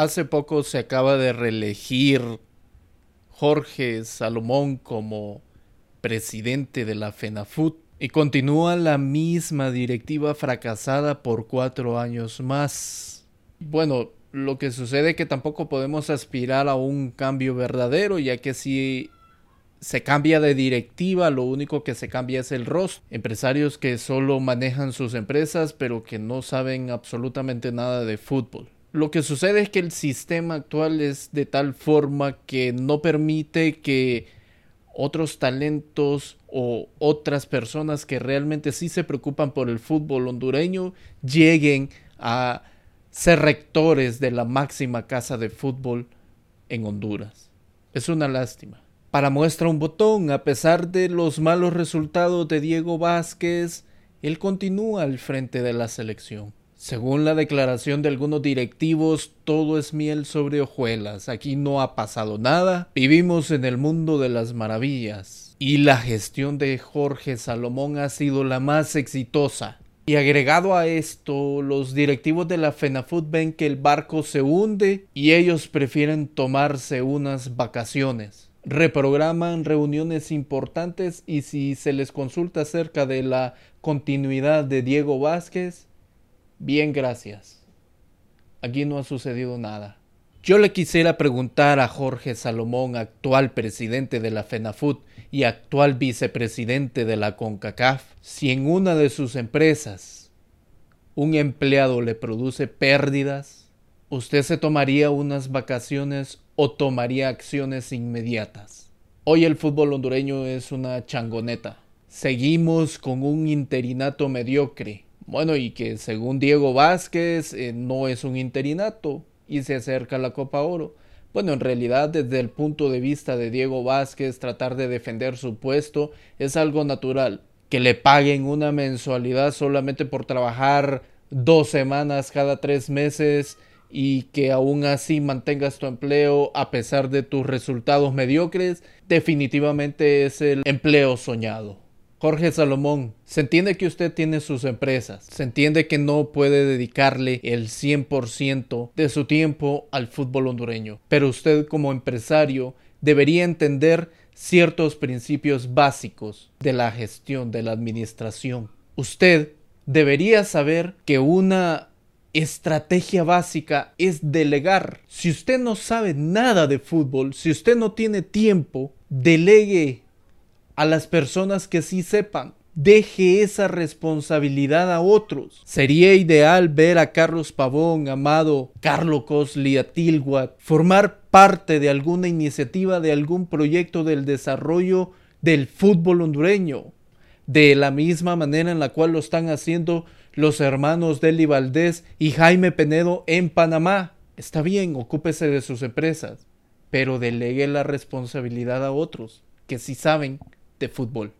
Hace poco se acaba de reelegir Jorge Salomón como presidente de la FENAFUT y continúa la misma directiva fracasada por cuatro años más. Bueno, lo que sucede es que tampoco podemos aspirar a un cambio verdadero, ya que si se cambia de directiva, lo único que se cambia es el rostro. Empresarios que solo manejan sus empresas, pero que no saben absolutamente nada de fútbol. Lo que sucede es que el sistema actual es de tal forma que no permite que otros talentos o otras personas que realmente sí se preocupan por el fútbol hondureño lleguen a ser rectores de la máxima casa de fútbol en Honduras. Es una lástima. Para muestra un botón, a pesar de los malos resultados de Diego Vázquez, él continúa al frente de la selección. Según la declaración de algunos directivos, todo es miel sobre hojuelas. Aquí no ha pasado nada. Vivimos en el mundo de las maravillas. Y la gestión de Jorge Salomón ha sido la más exitosa. Y agregado a esto, los directivos de la FENAFUT ven que el barco se hunde y ellos prefieren tomarse unas vacaciones. Reprograman reuniones importantes y si se les consulta acerca de la continuidad de Diego Vázquez, Bien, gracias. Aquí no ha sucedido nada. Yo le quisiera preguntar a Jorge Salomón, actual presidente de la FENAFUT y actual vicepresidente de la CONCACAF, si en una de sus empresas un empleado le produce pérdidas, ¿usted se tomaría unas vacaciones o tomaría acciones inmediatas? Hoy el fútbol hondureño es una changoneta. Seguimos con un interinato mediocre bueno, y que según Diego Vázquez eh, no es un interinato y se acerca a la Copa Oro. Bueno, en realidad desde el punto de vista de Diego Vázquez tratar de defender su puesto es algo natural. Que le paguen una mensualidad solamente por trabajar dos semanas cada tres meses y que aún así mantengas tu empleo a pesar de tus resultados mediocres, definitivamente es el empleo soñado. Jorge Salomón, se entiende que usted tiene sus empresas, se entiende que no puede dedicarle el 100% de su tiempo al fútbol hondureño, pero usted como empresario debería entender ciertos principios básicos de la gestión, de la administración. Usted debería saber que una estrategia básica es delegar. Si usted no sabe nada de fútbol, si usted no tiene tiempo, delegue a las personas que sí sepan. Deje esa responsabilidad a otros. Sería ideal ver a Carlos Pavón, Amado, Carlo Cosli, Atilguat, formar parte de alguna iniciativa, de algún proyecto del desarrollo del fútbol hondureño, de la misma manera en la cual lo están haciendo los hermanos Deli Valdés y Jaime Penedo en Panamá. Está bien, ocúpese de sus empresas, pero delegue la responsabilidad a otros que sí saben de fútbol.